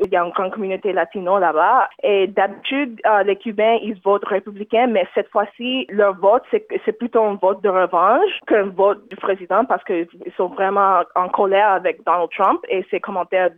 Il y a une grande communauté latino là-bas. Et d'habitude, euh, les Cubains, ils votent républicain, mais cette fois-ci, leur vote, c'est plutôt un vote de revanche qu'un vote du président parce qu'ils sont vraiment en colère avec Donald Trump et ses commentaires